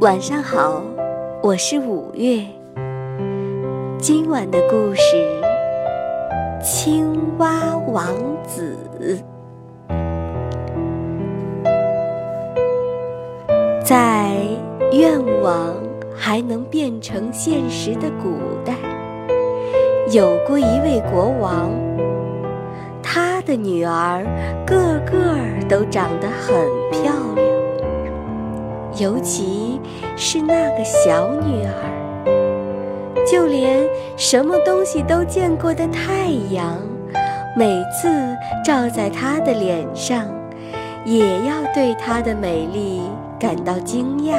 晚上好，我是五月。今晚的故事《青蛙王子》。在愿望还能变成现实的古代，有过一位国王，他的女儿个个都长得很漂亮。尤其是那个小女儿，就连什么东西都见过的太阳，每次照在她的脸上，也要对她的美丽感到惊讶。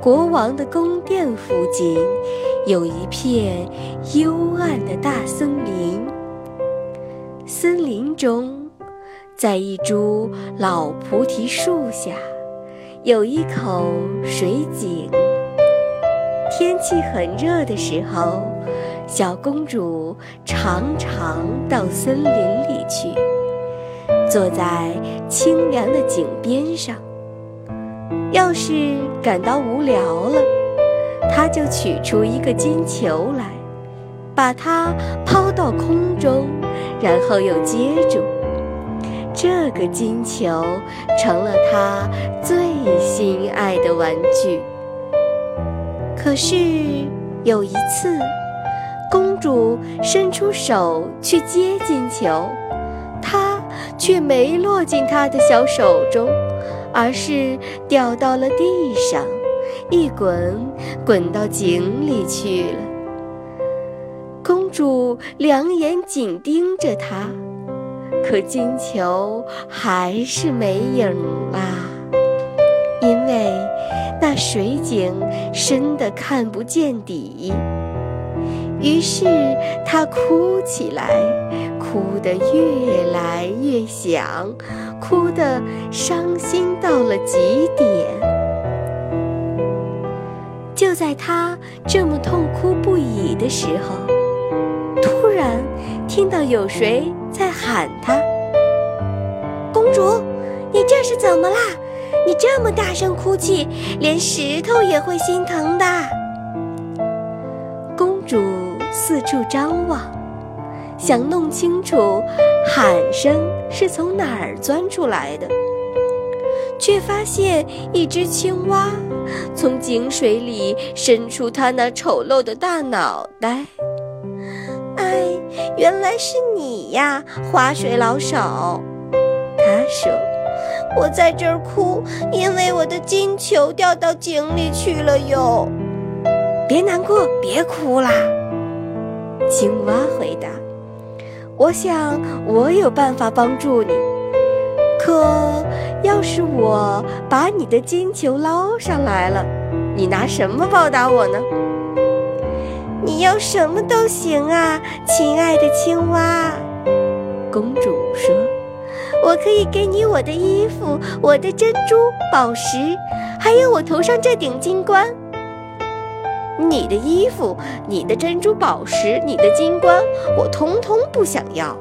国王的宫殿附近有一片幽暗的大森林，森林中，在一株老菩提树下。有一口水井。天气很热的时候，小公主常常到森林里去，坐在清凉的井边上。要是感到无聊了，她就取出一个金球来，把它抛到空中，然后又接住。这个金球成了他最心爱的玩具。可是有一次，公主伸出手去接金球，它却没落进她的小手中，而是掉到了地上，一滚滚到井里去了。公主两眼紧盯着它。可金球还是没影啦，因为那水井深得看不见底。于是他哭起来，哭得越来越响，哭得伤心到了极点。就在他这么痛哭不已的时候，突然听到有谁。在喊他，公主，你这是怎么啦？你这么大声哭泣，连石头也会心疼的。公主四处张望，想弄清楚喊声是从哪儿钻出来的，却发现一只青蛙从井水里伸出它那丑陋的大脑袋。原来是你呀，划水老手。他说：“我在这儿哭，因为我的金球掉到井里去了哟。”别难过，别哭啦。青蛙回答：“我想我有办法帮助你，可要是我把你的金球捞上来了，你拿什么报答我呢？”你要什么都行啊，亲爱的青蛙。公主说：“我可以给你我的衣服、我的珍珠宝石，还有我头上这顶金冠。”你的衣服、你的珍珠宝石、你的金冠，我通通不想要。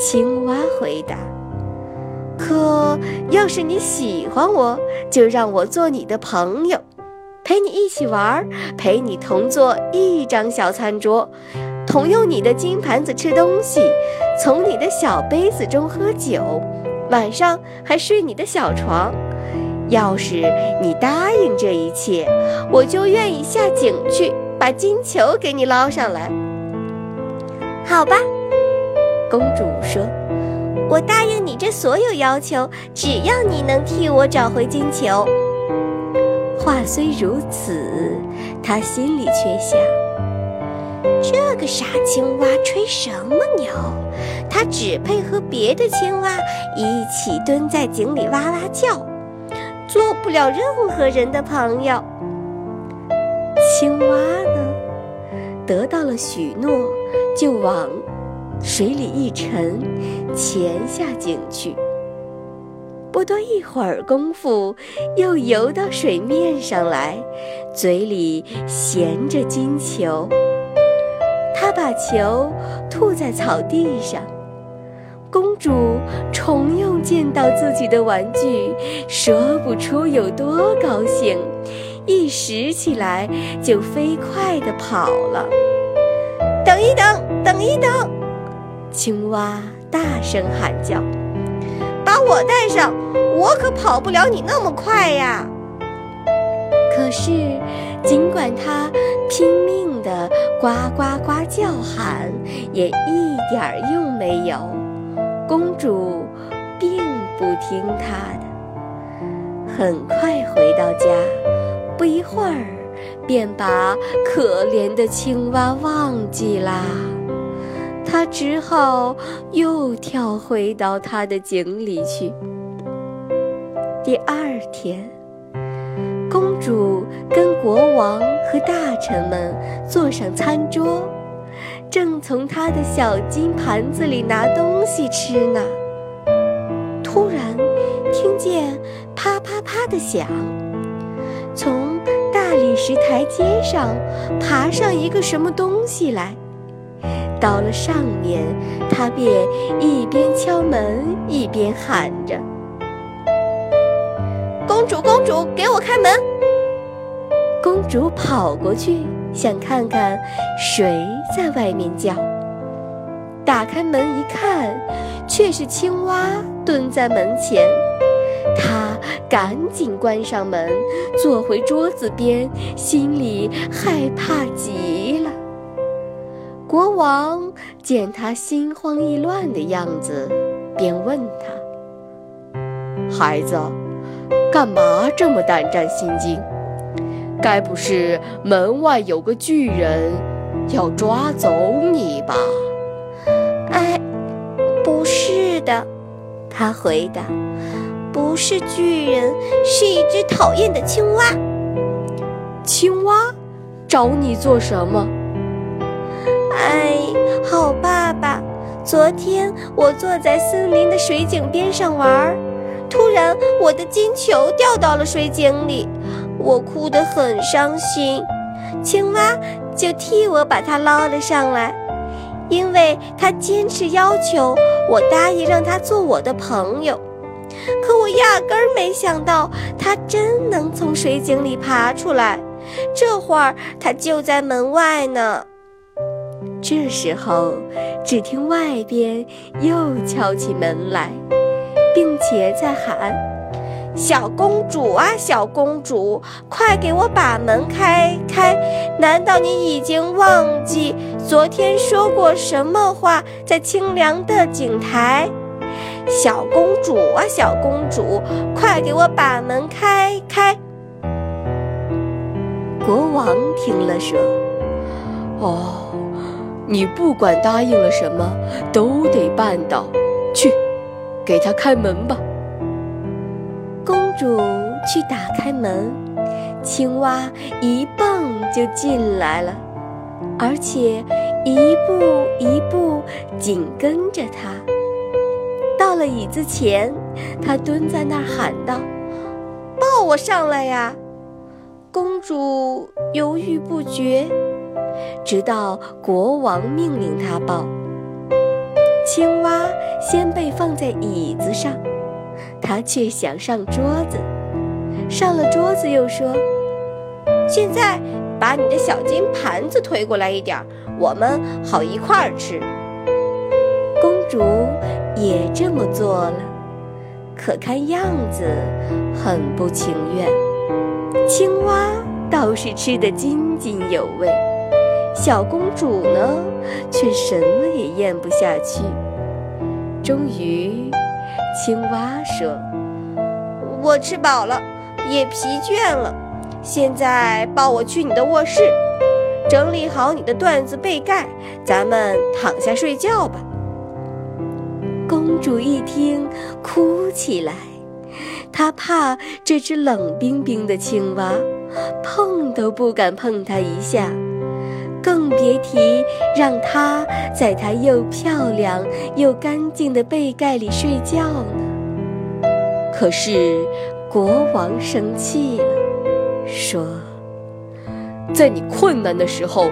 青蛙回答：“可要是你喜欢我，就让我做你的朋友。”陪你一起玩，陪你同坐一张小餐桌，同用你的金盘子吃东西，从你的小杯子中喝酒，晚上还睡你的小床。要是你答应这一切，我就愿意下井去把金球给你捞上来。好吧，公主说：“我答应你这所有要求，只要你能替我找回金球。”话虽如此，他心里却想：这个傻青蛙吹什么牛？它只配和别的青蛙一起蹲在井里哇哇叫，做不了任何人的朋友。青蛙呢，得到了许诺，就往水里一沉，潜下井去。不多一会儿功夫，又游到水面上来，嘴里衔着金球。他把球吐在草地上，公主重又见到自己的玩具，说不出有多高兴，一拾起来就飞快地跑了。等一等，等一等！青蛙大声喊叫：“把我带上，我可跑不了你那么快呀！”可是，尽管它拼命地呱呱呱叫喊，也一点儿用没有。公主并不听它的，很快回到家，不一会儿便把可怜的青蛙忘记啦。他只好又跳回到他的井里去。第二天。公主跟国王和大臣们坐上餐桌，正从她的小金盘子里拿东西吃呢。突然，听见啪啪啪的响，从大理石台阶上爬上一个什么东西来。到了上面，他便一边敲门一边喊着。公主，公主，给我开门！公主跑过去，想看看谁在外面叫。打开门一看，却是青蛙蹲在门前。她赶紧关上门，坐回桌子边，心里害怕极了。国王见他心慌意乱的样子，便问他：“孩子。”干嘛这么胆战心惊？该不是门外有个巨人要抓走你吧？哎，不是的，他回答：“不是巨人，是一只讨厌的青蛙。”青蛙找你做什么？哎，好爸爸，昨天我坐在森林的水井边上玩。突然，我的金球掉到了水井里，我哭得很伤心。青蛙就替我把它捞了上来，因为它坚持要求我答应让它做我的朋友。可我压根儿没想到，它真能从水井里爬出来。这会儿，它就在门外呢。这时候，只听外边又敲起门来。并且在喊：“小公主啊，小公主，快给我把门开开！难道你已经忘记昨天说过什么话？在清凉的井台，小公主啊，小公主，快给我把门开开！”国王听了说：“哦，你不管答应了什么，都得办到。去。”给他开门吧。公主去打开门，青蛙一蹦就进来了，而且一步一步紧跟着她。到了椅子前，他蹲在那儿喊道：“抱我上来呀！”公主犹豫不决，直到国王命令她抱。青蛙先被放在椅子上，他却想上桌子。上了桌子又说：“现在把你的小金盘子推过来一点，我们好一块儿吃。”公主也这么做了，可看样子很不情愿。青蛙倒是吃得津津有味。小公主呢，却什么也咽不下去。终于，青蛙说：“我吃饱了，也疲倦了，现在抱我去你的卧室，整理好你的缎子被盖，咱们躺下睡觉吧。”公主一听，哭起来，她怕这只冷冰冰的青蛙，碰都不敢碰它一下。更别提让她在她又漂亮又干净的被盖里睡觉呢。可是国王生气了，说：“在你困难的时候，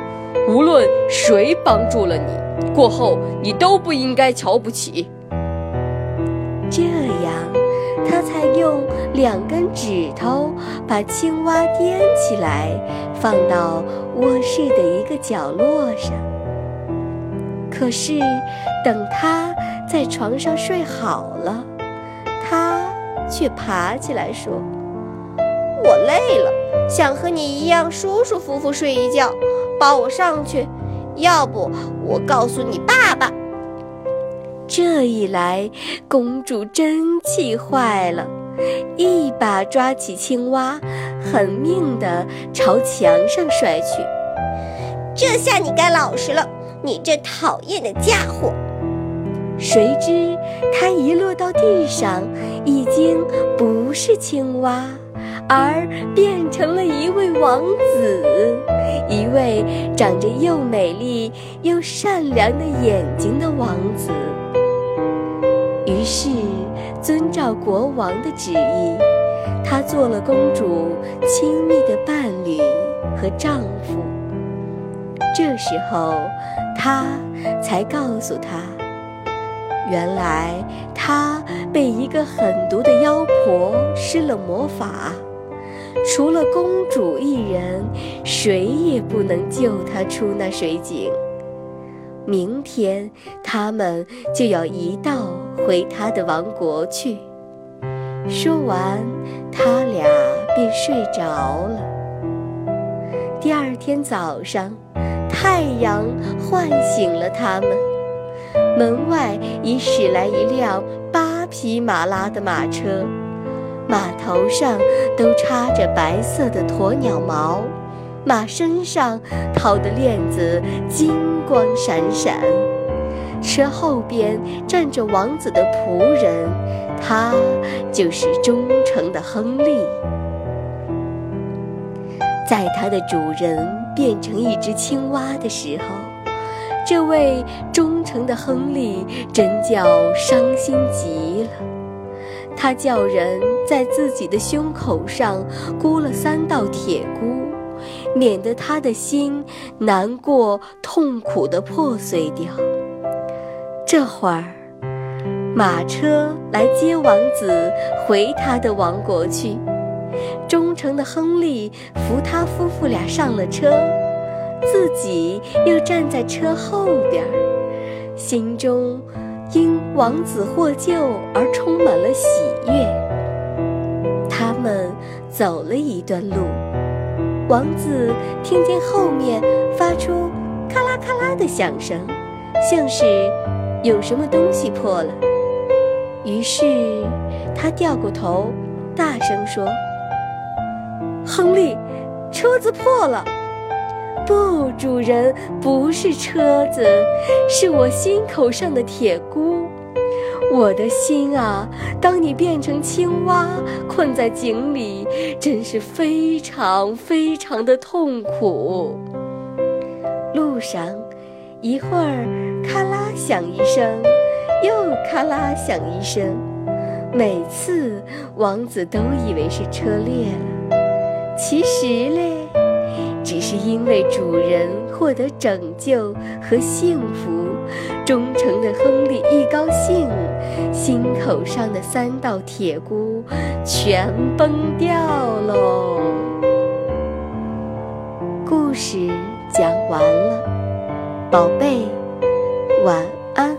无论谁帮助了你，过后你都不应该瞧不起。这样他才用两根指头把青蛙掂起来，放到卧室的一个角落上。可是，等他在床上睡好了，他却爬起来说：“我累了，想和你一样舒舒服服睡一觉，抱我上去。要不，我告诉你爸爸。”这一来，公主真气坏了，一把抓起青蛙，狠命地朝墙上摔去。这下你该老实了，你这讨厌的家伙！谁知他一落到地上，已经不是青蛙，而变成了一位王子，一位长着又美丽又善良的眼睛的王子。于是，遵照国王的旨意，他做了公主亲密的伴侣和丈夫。这时候，他才告诉她，原来他被一个狠毒的妖婆施了魔法，除了公主一人，谁也不能救她出那水井。明天，他们就要一道回他的王国去。说完，他俩便睡着了。第二天早上，太阳唤醒了他们。门外已驶来一辆八匹马拉的马车，马头上都插着白色的鸵鸟毛。马身上套的链子金光闪闪，车后边站着王子的仆人，他就是忠诚的亨利。在他的主人变成一只青蛙的时候，这位忠诚的亨利真叫伤心极了。他叫人在自己的胸口上箍了三道铁箍。免得他的心难过、痛苦的破碎掉。这会儿，马车来接王子回他的王国去。忠诚的亨利扶他夫妇俩上了车，自己又站在车后边，心中因王子获救而充满了喜悦。他们走了一段路。王子听见后面发出咔啦咔啦的响声，像是有什么东西破了。于是他掉过头，大声说：“亨利，车子破了！”“不，主人，不是车子，是我心口上的铁箍。”我的心啊，当你变成青蛙，困在井里，真是非常非常的痛苦。路上，一会儿咔啦响一声，又咔啦响一声，每次王子都以为是车裂了，其实嘞，是因为主人获得拯救和幸福。忠诚的亨利一高兴，心口上的三道铁箍全崩掉喽。故事讲完了，宝贝，晚安。